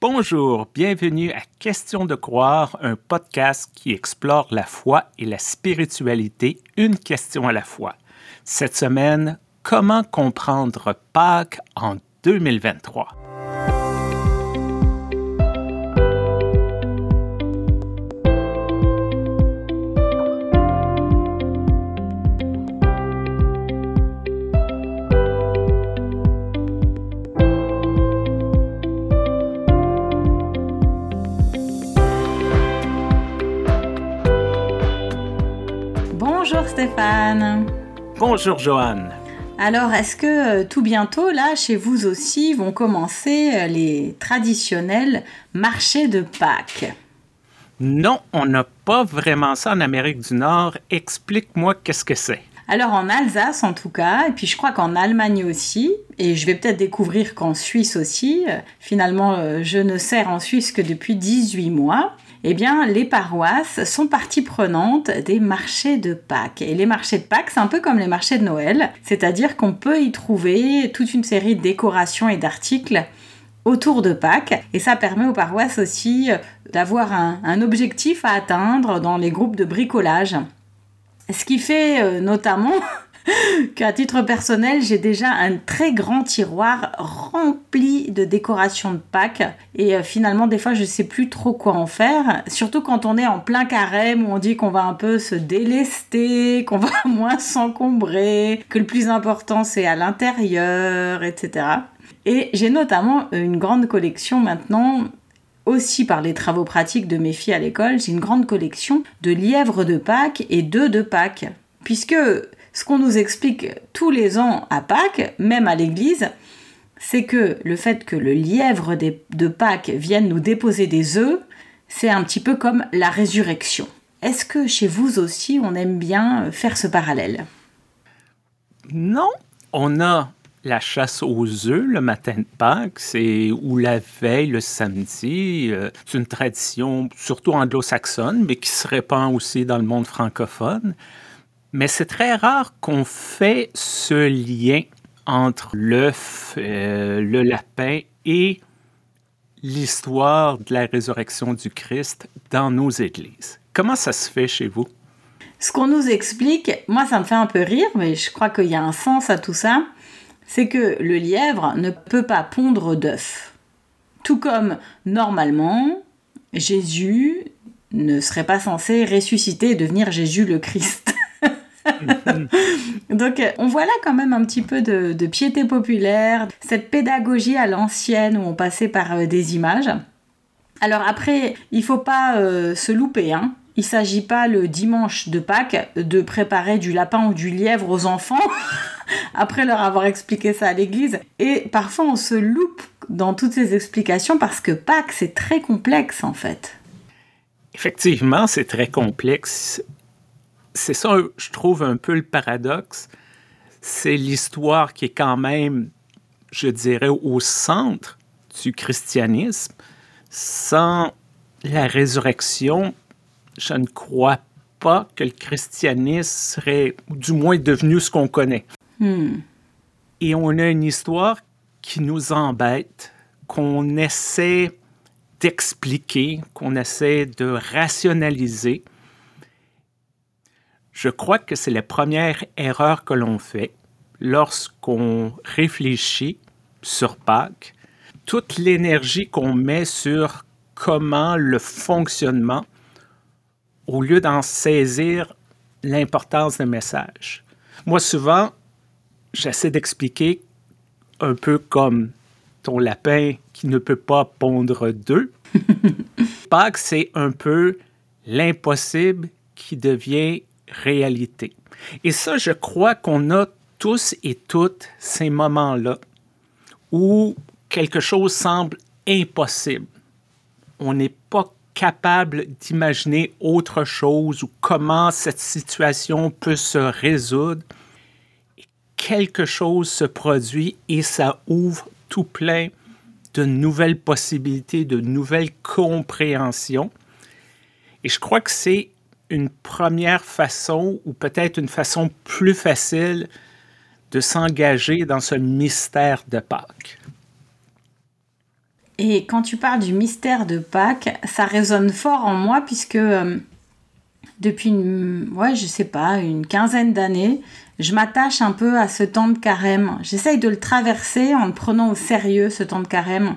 Bonjour, bienvenue à Question de croire, un podcast qui explore la foi et la spiritualité, une question à la fois. Cette semaine, comment comprendre Pâques en 2023? Stéphane. Bonjour Joanne. Alors, est-ce que euh, tout bientôt, là, chez vous aussi, vont commencer euh, les traditionnels marchés de Pâques? Non, on n'a pas vraiment ça en Amérique du Nord. Explique-moi qu'est-ce que c'est. Alors en Alsace en tout cas, et puis je crois qu'en Allemagne aussi, et je vais peut-être découvrir qu'en Suisse aussi, euh, finalement je ne sers en Suisse que depuis 18 mois, eh bien, les paroisses sont partie prenante des marchés de Pâques. Et les marchés de Pâques, c'est un peu comme les marchés de Noël, c'est-à-dire qu'on peut y trouver toute une série de décorations et d'articles autour de Pâques. Et ça permet aux paroisses aussi euh, d'avoir un, objectif à atteindre dans les groupes de bricolage. Ce qui fait euh, notamment qu'à titre personnel, j'ai déjà un très grand tiroir rempli de décorations de Pâques. Et euh, finalement, des fois, je sais plus trop quoi en faire. Surtout quand on est en plein carême où on dit qu'on va un peu se délester, qu'on va moins s'encombrer, que le plus important c'est à l'intérieur, etc. Et j'ai notamment une grande collection maintenant aussi par les travaux pratiques de mes filles à l'école, j'ai une grande collection de lièvres de Pâques et d'œufs de Pâques. Puisque ce qu'on nous explique tous les ans à Pâques, même à l'église, c'est que le fait que le lièvre de Pâques vienne nous déposer des œufs, c'est un petit peu comme la résurrection. Est-ce que chez vous aussi, on aime bien faire ce parallèle? Non, on a la chasse aux œufs le matin de Pâques, c'est ou la veille, le samedi. Euh, c'est une tradition surtout anglo-saxonne, mais qui se répand aussi dans le monde francophone. Mais c'est très rare qu'on fait ce lien entre l'œuf, euh, le lapin et l'histoire de la résurrection du Christ dans nos églises. Comment ça se fait chez vous? Ce qu'on nous explique, moi ça me fait un peu rire, mais je crois qu'il y a un sens à tout ça, c'est que le lièvre ne peut pas pondre d'œufs. Tout comme normalement, Jésus ne serait pas censé ressusciter et devenir Jésus le Christ. Donc on voit là quand même un petit peu de, piété populaire, cette pédagogie à l'ancienne où on passait par euh, des images. Alors après, il faut pas euh, se louper, hein. Il s'agit pas le dimanche de Pâques de préparer du lapin ou du lièvre aux enfants après leur avoir expliqué ça à l'église. Et parfois on se loupe dans toutes ces explications parce que Pâques c'est très complexe en fait. Effectivement, c'est très complexe c'est ça, je trouve, un peu le paradoxe. C'est l'histoire qui est quand même, je dirais, au centre du christianisme. Sans la résurrection, je ne crois pas que le christianisme serait, du moins, devenu ce qu'on connaît. Hmm. Et on a une histoire qui nous embête, qu'on essaie d'expliquer, qu'on essaie de rationaliser. Je crois que c'est la première erreur que l'on fait lorsqu'on réfléchit sur Pâques. Toute l'énergie qu'on met sur comment le fonctionnement, au lieu d'en saisir l'importance d'un message. Moi, souvent, j'essaie d'expliquer un peu comme ton lapin qui ne peut pas pondre d'œufs. Pâques, c'est un peu l'impossible qui devient réalité. Et ça, je crois qu'on a tous et toutes ces moments-là où quelque chose semble impossible. On n'est pas capable d'imaginer autre chose ou comment cette situation peut se résoudre. quelque chose se produit et ça ouvre tout plein de nouvelles possibilités, de nouvelles compréhensions. Et je crois que c'est une première façon ou peut-être une façon plus facile de s'engager dans ce mystère de Pâques. Et quand tu parles du mystère de Pâques, ça résonne fort en moi puisque euh, depuis, une, ouais, je sais pas, une quinzaine d'années, je m'attache un peu à ce temps de carême. J'essaye de le traverser en le prenant au sérieux, ce temps de carême.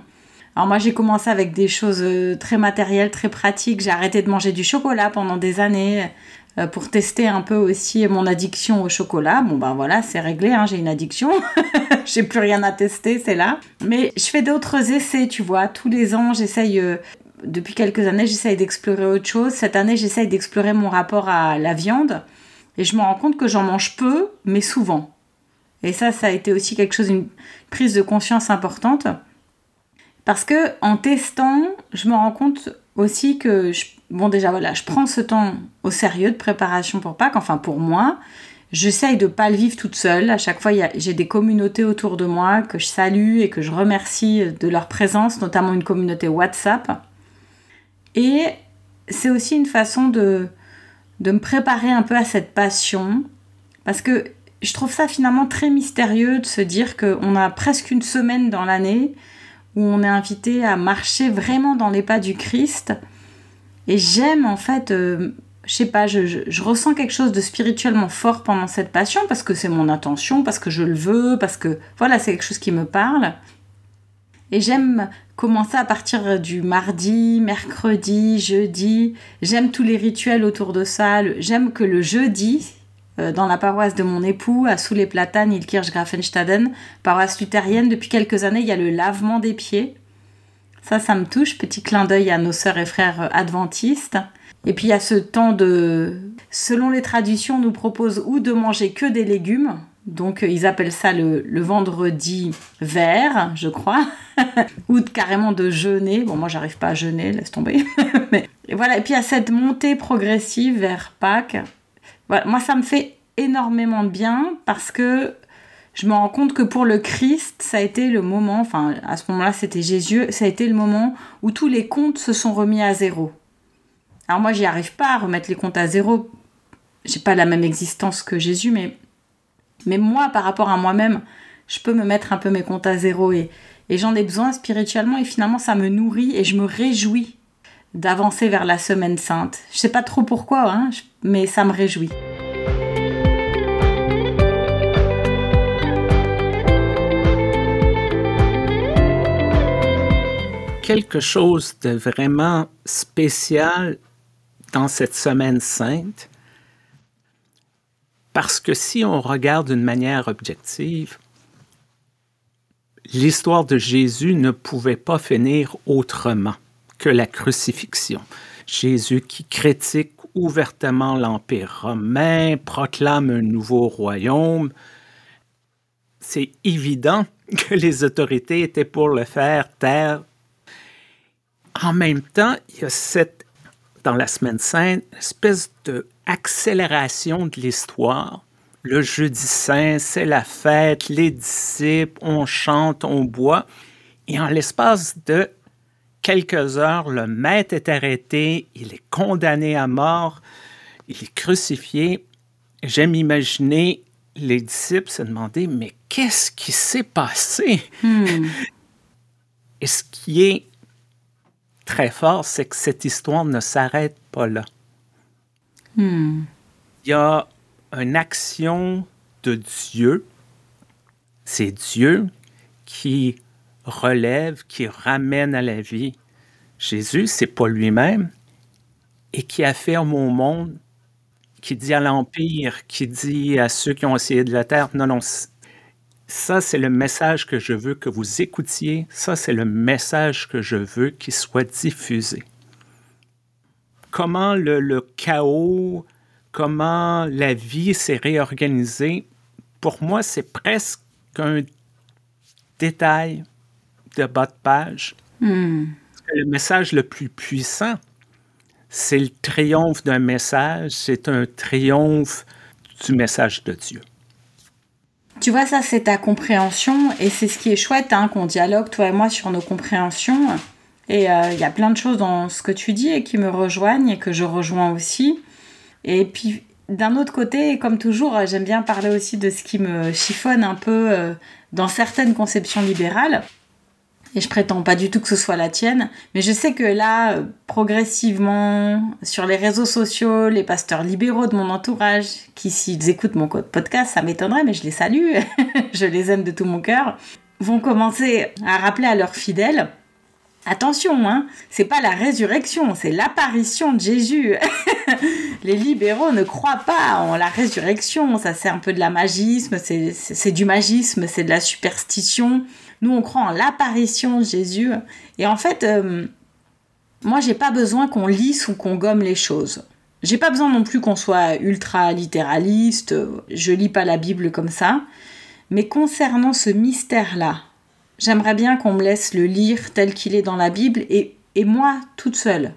Alors moi j'ai commencé avec des choses euh, très matérielles, très pratiques. J'ai arrêté de manger du chocolat pendant des années euh, pour tester un peu aussi mon addiction au chocolat. Bon ben voilà, c'est réglé, hein, j'ai une addiction. j'ai plus rien à tester, c'est là. Mais je fais d'autres essais, tu vois. Tous les ans, j'essaye... Euh, depuis quelques années, j'essaye d'explorer autre chose. Cette année, j'essaye d'explorer mon rapport à la viande. Et je me rends compte que j'en mange peu, mais souvent. Et ça, ça a été aussi quelque chose, une prise de conscience importante. Parce que en testant, je me rends compte aussi que, bon déjà voilà, je prends ce temps au sérieux de préparation pour Pâques, enfin pour moi. J'essaye de pas le vivre toute seule. À chaque fois, j'ai des communautés autour de moi que je salue et que je remercie de leur présence, notamment une communauté WhatsApp. Et c'est aussi une façon de, de me préparer un peu à cette passion. Parce que je trouve ça finalement très mystérieux de se dire qu'on a presque une semaine dans l'année où on est invité à marcher vraiment dans les pas du Christ. Et j'aime en fait, euh, je sais pas, je, ressens quelque chose de spirituellement fort pendant cette passion parce que c'est mon intention, parce que je le veux, parce que voilà, c'est quelque chose qui me parle. Et j'aime commencer à partir du mardi, mercredi, jeudi. J'aime tous les rituels autour de ça. J'aime que le jeudi, dans la paroisse de mon époux, à Sous les Platanes, Ilkirch Grafenstaden, paroisse luthérienne. Depuis quelques années, il y a le lavement des pieds. Ça, ça me touche. Petit clin d'œil à nos sœurs et frères adventistes. Et puis il y a ce temps de... Selon les traditions, on nous propose ou de manger que des légumes. Donc euh, ils appellent ça le, vendredi vert, je crois. ou carrément de jeûner. Bon, moi, j'arrive pas à jeûner, laisse tomber. Mais voilà. Et puis il y a cette montée progressive vers Pâques moi, ça me fait énormément de bien parce que je me rends compte que pour le Christ, ça a été le moment, enfin à ce moment-là c'était Jésus, ça a été le moment où tous les comptes se sont remis à zéro. Alors moi j'y arrive pas à remettre les comptes à zéro, j'ai pas la même existence que Jésus, mais, mais moi par rapport à moi-même, je peux me mettre un peu mes comptes à zéro et, et j'en ai besoin spirituellement et finalement ça me nourrit et je me réjouis d'avancer vers la semaine sainte. Je sais pas trop pourquoi, hein, mais ça me réjouit. Quelque chose de vraiment spécial dans cette semaine sainte, parce que si on regarde d'une manière objective, l'histoire de Jésus ne pouvait pas finir autrement que la crucifixion. Jésus qui critique ouvertement l'Empire romain, proclame un nouveau royaume. C'est évident que les autorités étaient pour le faire taire. En même temps, il y a cette, dans la Semaine sainte, espèce d'accélération de l'histoire. Le jeudi saint, c'est la fête, les disciples, on chante, on boit. Et en l'espace de quelques heures, le maître est arrêté, il est condamné à mort, il est crucifié. J'aime imaginer les disciples se demander, mais qu'est-ce qui s'est passé? Hmm. Et ce qui est très fort, c'est que cette histoire ne s'arrête pas là. Hmm. Il y a une action de Dieu. C'est Dieu qui relève, qui ramène à la vie. Jésus, c'est pas lui-même, et qui affirme au monde, qui dit à l'Empire, qui dit à ceux qui ont essayé de la terre, non, non, ça c'est le message que je veux que vous écoutiez, ça c'est le message que je veux qu'il soit diffusé. Comment le, le chaos, comment la vie s'est réorganisée, pour moi c'est presque un détail de bas de page. Hmm. Le message le plus puissant, c'est le triomphe d'un message, c'est un triomphe du message de Dieu. Tu vois, ça, c'est ta compréhension et c'est ce qui est chouette, hein, qu'on dialogue, toi et moi, sur nos compréhensions. Et euh, il y a plein de choses dans ce que tu dis et qui me rejoignent et que je rejoins aussi. Et puis, d'un autre côté, comme toujours, j'aime bien parler aussi de ce qui me chiffonne un peu euh, dans certaines conceptions libérales. Et je prétends pas du tout que ce soit la tienne, mais je sais que là, progressivement, sur les réseaux sociaux, les pasteurs libéraux de mon entourage, qui s'ils écoutent mon podcast, ça m'étonnerait, mais je les salue, je les aime de tout mon cœur, vont commencer à rappeler à leurs fidèles Attention, hein, c'est pas la résurrection, c'est l'apparition de Jésus. les libéraux ne croient pas en la résurrection, ça c'est un peu de la magisme, c'est du magisme, c'est de la superstition. Nous on croit en l'apparition de Jésus. Et en fait, euh, moi j'ai pas besoin qu'on lisse ou qu'on gomme les choses. J'ai pas besoin non plus qu'on soit ultra littéraliste, je lis pas la Bible comme ça. Mais concernant ce mystère-là, J'aimerais bien qu'on me laisse le lire tel qu'il est dans la Bible et, et moi, toute seule,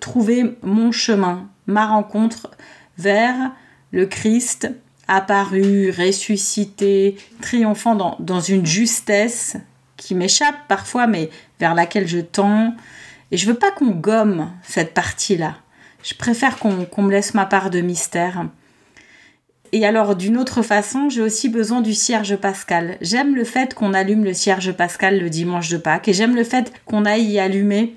trouver mon chemin, ma rencontre vers le Christ apparu, ressuscité, triomphant dans, dans une justesse qui m'échappe parfois, mais vers laquelle je tends. Et je veux pas qu'on gomme cette partie-là. Je préfère qu'on me laisse ma part de mystère. Et alors, d'une autre façon, j'ai aussi besoin du cierge pascal. J'aime le fait qu'on allume le cierge pascal le dimanche de Pâques et j'aime le fait qu'on aille y allumer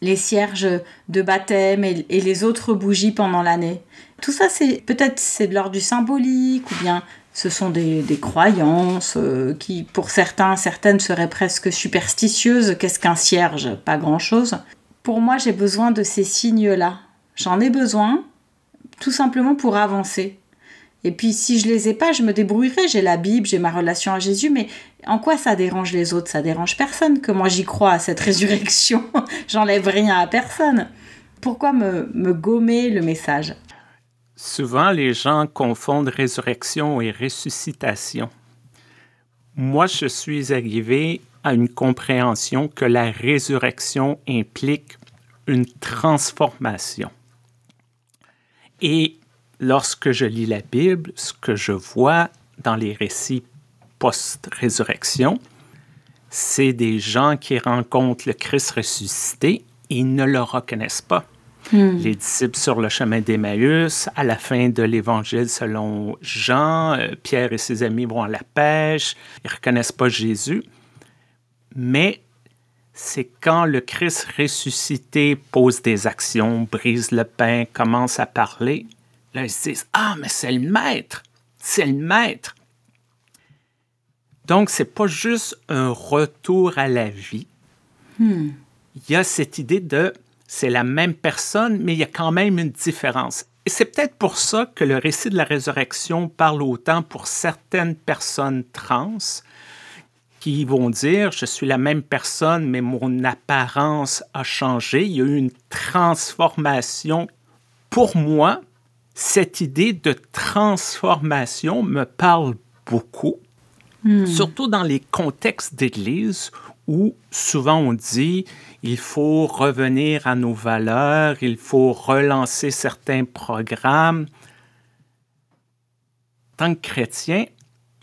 les cierges de baptême et, les autres bougies pendant l'année. Tout ça, c'est peut-être c'est de l'ordre du symbolique ou bien ce sont des, croyances euh, qui, pour certains, certaines seraient presque superstitieuses. Qu'est-ce qu'un cierge? Pas grand-chose. Pour moi, j'ai besoin de ces signes-là. J'en ai besoin tout simplement pour avancer. Et puis si je les ai pas, je me débrouillerai. J'ai la Bible, j'ai ma relation à Jésus, mais en quoi ça dérange les autres? Ça dérange personne que moi j'y crois à cette résurrection. J'enlève rien à personne. Pourquoi me, me gommer le message? Souvent, les gens confondent résurrection et ressuscitation. Moi, je suis arrivé à une compréhension que la résurrection implique une transformation. Et lorsque je lis la Bible, ce que je vois dans les récits post-résurrection, c'est des gens qui rencontrent le Christ ressuscité et ne le reconnaissent pas. Hmm. Les disciples sur le chemin d'Emmaüs, à la fin de l'évangile selon Jean, euh, Pierre et ses amis vont à la pêche, ils ne reconnaissent pas Jésus. Mais c'est quand le Christ ressuscité pose des actions, brise le pain, commence à parler, Là, ils se disent Ah, mais c'est le maître, c'est le maître. Donc, c'est pas juste un retour à la vie. Hmm. Il y a cette idée de c'est la même personne, mais il y a quand même une différence. Et c'est peut-être pour ça que le récit de la résurrection parle autant pour certaines personnes trans qui vont dire je suis la même personne, mais mon apparence a changé. Il y a eu une transformation pour moi, cette idée de transformation me parle beaucoup, hmm. surtout dans les contextes d'église où souvent on dit il faut revenir à nos valeurs, il faut relancer certains programmes. En tant que chrétien,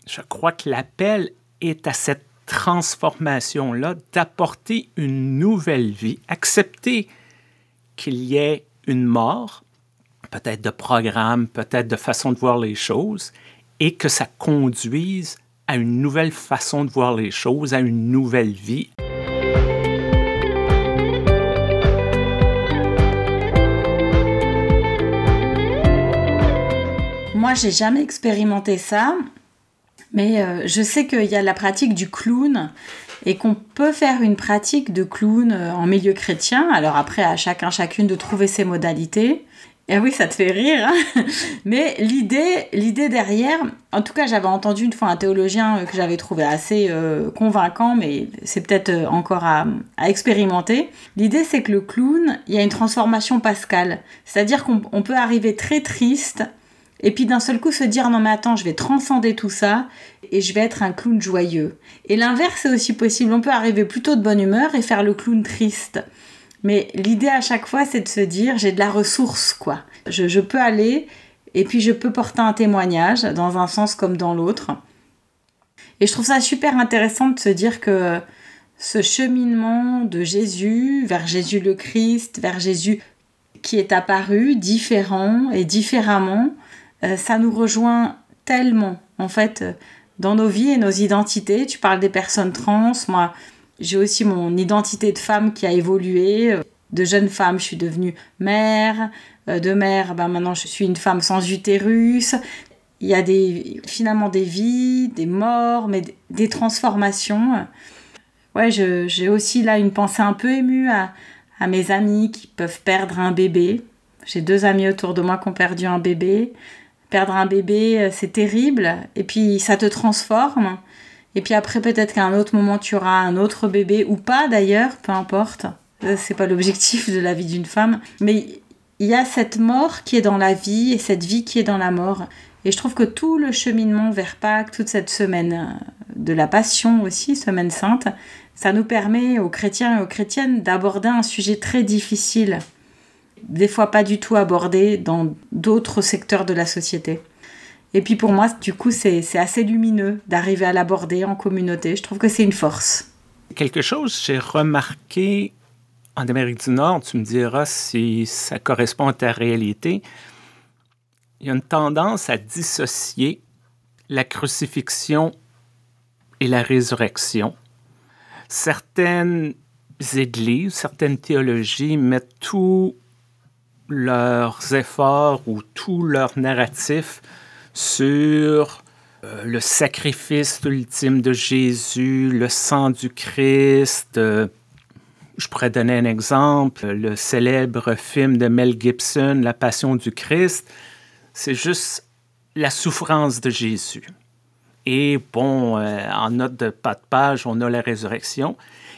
je crois que l'appel est à cette transformation-là, d'apporter une nouvelle vie, accepter qu'il y ait une mort, peut-être de programme, peut-être de façon de voir les choses, et que ça conduise à une nouvelle façon de voir les choses, à une nouvelle vie. J'ai jamais expérimenté ça, mais euh, je sais qu'il y a la pratique du clown et qu'on peut faire une pratique de clown euh, en milieu chrétien. Alors après, à chacun, chacune de trouver ses modalités. Eh oui, ça te fait rire. Hein. Mais l'idée, l'idée derrière, en tout cas, j'avais entendu une fois un théologien euh, que j'avais trouvé assez convaincant, mais c'est peut-être encore à, expérimenter. L'idée, c'est que le clown, il y a une transformation pascale. C'est-à-dire qu'on peut arriver très triste et puis d'un seul coup se dire non mais attends, je vais transcender tout ça et je vais être un clown joyeux. Et l'inverse est aussi possible. On peut arriver plutôt de bonne humeur et faire le clown triste. Mais l'idée à chaque fois, c'est de se dire, j'ai de la ressource, quoi. Je, peux aller et puis je peux porter un témoignage dans un sens comme dans l'autre. Et je trouve ça super intéressant de se dire que ce cheminement de Jésus vers Jésus le Christ, vers Jésus qui est apparu différent et différemment, euh, ça nous rejoint tellement en fait dans nos vies et nos identités. Tu parles des personnes trans, moi J'ai aussi mon identité de femme qui a évolué. De jeune femme, je suis devenue mère. De mère, ben maintenant je suis une femme sans utérus. Il y a finalement des vies, des morts, mais des transformations. Ouais, j'ai aussi là une pensée un peu émue à, à mes amis qui peuvent perdre un bébé. J'ai deux amis autour de moi qui ont perdu un bébé. Perdre un bébé, euh, c'est terrible. Et puis ça te transforme. Et puis après, peut-être qu'à un autre moment, tu auras un autre bébé ou pas d'ailleurs, peu importe. C'est pas l'objectif de la vie d'une femme. Mais il y a cette mort qui est dans la vie et cette vie qui est dans la mort. Et je trouve que tout le cheminement vers Pâques, toute cette semaine euh, de la passion aussi, semaine sainte, ça nous permet aux chrétiens et aux chrétiennes d'aborder un sujet très difficile des fois pas du tout abordé dans d'autres secteurs de la société. Et puis pour moi, du coup, c'est assez lumineux d'arriver à l'aborder en communauté. Je trouve que c'est une force. Quelque chose j'ai remarqué en Amérique du Nord, tu me diras si ça correspond à ta réalité. Il y a une tendance à dissocier la crucifixion et la résurrection. Certaines églises, certaines théologies mettent tout leurs efforts ou tout leur narratif sur euh, le sacrifice ultime de Jésus, le sang du Christ. Euh, je pourrais donner un exemple, le célèbre film de Mel Gibson, La Passion du Christ, c'est juste la souffrance de Jésus. Et bon, euh, en note de pas de page, on a la résurrection.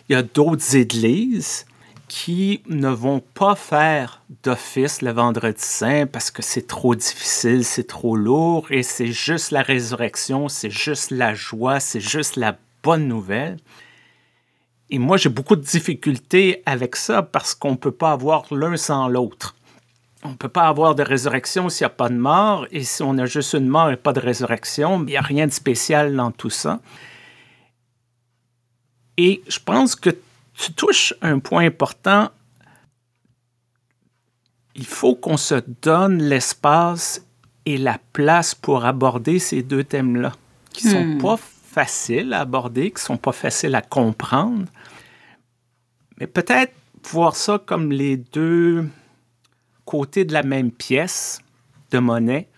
Il y a d'autres églises qui ne vont pas faire d'office le vendredi saint parce que c'est trop difficile, c'est trop lourd et c'est juste la résurrection, c'est juste la joie, c'est juste la bonne nouvelle. Et moi, j'ai beaucoup de difficultés avec ça parce qu'on ne peut pas avoir l'un sans l'autre. On ne peut pas avoir de résurrection s'il n'y a pas de mort, et si on a juste une mort et pas de résurrection, il n'y a rien de spécial dans tout ça. Et je pense que tu touches un point important. Il faut qu'on se donne l'espace et la place pour aborder ces deux thèmes-là, qui ne sont hmm. pas faciles à aborder, qui ne sont pas faciles à comprendre. Mais peut-être voir ça comme les deux côtés de la même pièce de monnaie.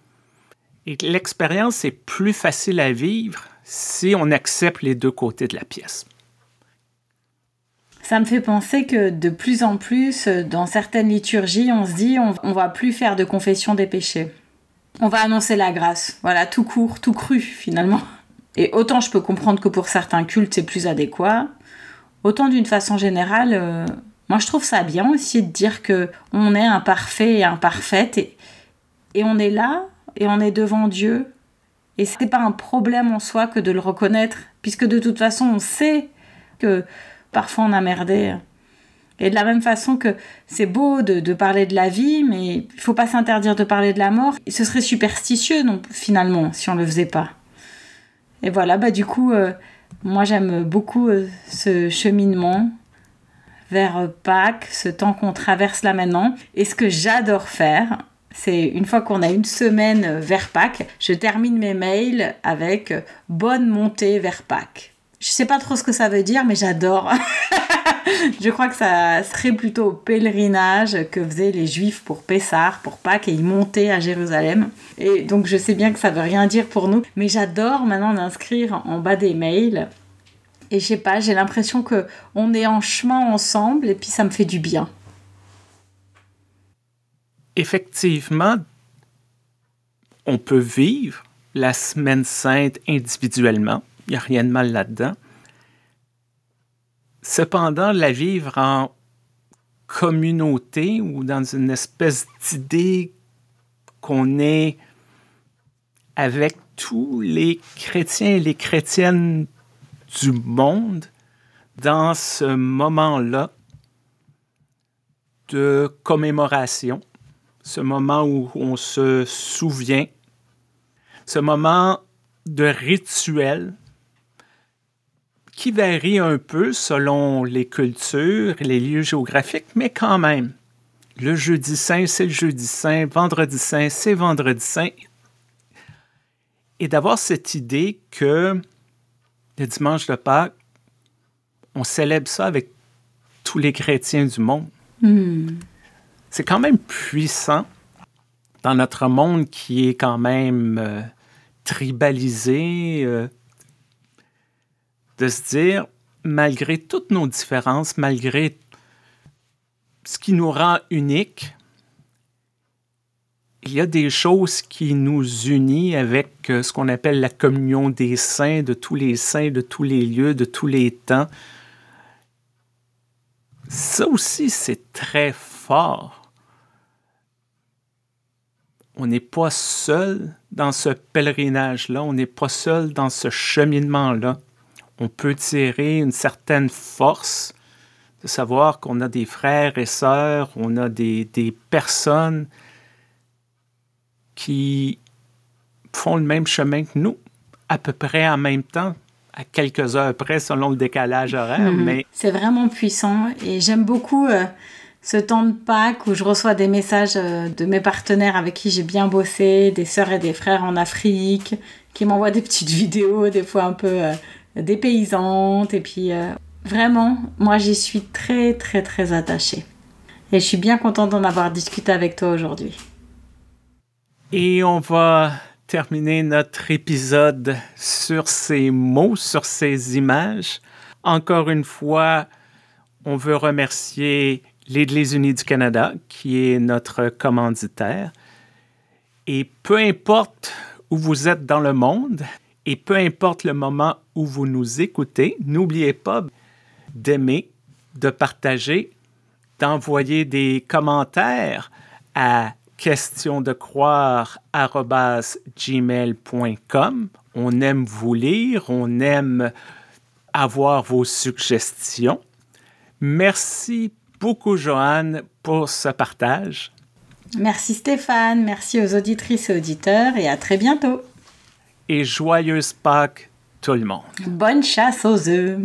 Et l'expérience est plus facile à vivre si on accepte les deux côtés de la pièce. Ça me fait penser que de plus en plus, dans certaines liturgies, on se dit on, on va plus faire de confession des péchés. On va annoncer la grâce. Voilà, tout court, tout cru finalement. Et autant je peux comprendre que pour certains cultes c'est plus adéquat, autant d'une façon générale, euh, moi je trouve ça bien aussi de dire que on est imparfait et imparfaite et, et on est là et on est devant Dieu. Et c'est pas un problème en soi que de le reconnaître, puisque de toute façon on sait que parfois on a merdé. Et de la même façon que c'est beau de, parler de la vie, mais il faut pas s'interdire de parler de la mort. Ce serait superstitieux, finalement, si on le faisait pas. Et voilà, bah du coup, euh, moi j'aime beaucoup euh, ce cheminement vers euh, Pâques, ce temps qu'on traverse là maintenant. Et ce que j'adore faire, c'est une fois qu'on a une semaine vers Pâques, je termine mes mails avec bonne montée vers Pâques. Je sais pas trop ce que ça veut dire, mais j'adore. je crois que ça serait plutôt au pèlerinage que faisaient les Juifs pour Pessah, pour Pâques, et ils montaient à Jérusalem. Et donc je sais bien que ça veut rien dire pour nous, mais j'adore maintenant d'inscrire en bas des mails. Et je sais pas, j'ai l'impression que on est en chemin ensemble, et puis ça me fait du bien. Effectivement, on peut vivre la semaine sainte individuellement il n'y a rien de mal là-dedans. Cependant, la vivre en communauté ou dans une espèce d'idée qu'on est avec tous les chrétiens et les chrétiennes du monde dans ce moment-là de commémoration, ce moment où on se souvient, ce moment de rituel qui varie un peu selon les cultures, les lieux géographiques, mais quand même. Le jeudi saint, c'est le jeudi saint, vendredi saint, c'est vendredi saint. Et d'avoir cette idée que le dimanche de Pâques, on célèbre ça avec tous les chrétiens du monde. Hmm. C'est quand même puissant dans notre monde qui est quand même euh, tribalisé, euh, de se dire, malgré toutes nos différences, malgré ce qui nous rend uniques, il y a des choses qui nous unissent avec euh, ce qu'on appelle la communion des saints, de tous les saints, de tous les lieux, de tous les temps. Ça aussi, c'est très fort. On n'est pas seul dans ce pèlerinage-là, on n'est pas seul dans ce cheminement-là. On peut tirer une certaine force de savoir qu'on a des frères et sœurs, on a des, des personnes qui font le même chemin que nous, à peu près en même temps, à quelques heures près selon le décalage horaire. Mhm. Mais C'est vraiment puissant et j'aime beaucoup euh, ce temps de Pâques où je reçois des messages euh, de mes partenaires avec qui j'ai bien bossé, des sœurs et des frères en Afrique, qui m'envoient des petites vidéos, des fois un peu euh, dépaysantes. Et puis euh, vraiment, moi j'y suis très très très attachée. Et je suis bien contente d'en avoir discuté avec toi aujourd'hui. Et on va terminer notre épisode sur ces mots, sur ces images. Encore une fois, on veut remercier l'Église unie du Canada, qui est notre commanditaire. Et peu importe où vous êtes dans le monde, et peu importe le moment où vous nous écoutez, n'oubliez pas d'aimer, de partager, d'envoyer des commentaires à questiondecroire.gmail.com. On aime vous lire, on aime avoir vos suggestions. Merci beaucoup, Joanne, pour ce partage. Merci Stéphane, merci aux auditrices et auditeurs et à très bientôt. Et joyeuse Pâques, tout le monde. Bonne chasse aux œufs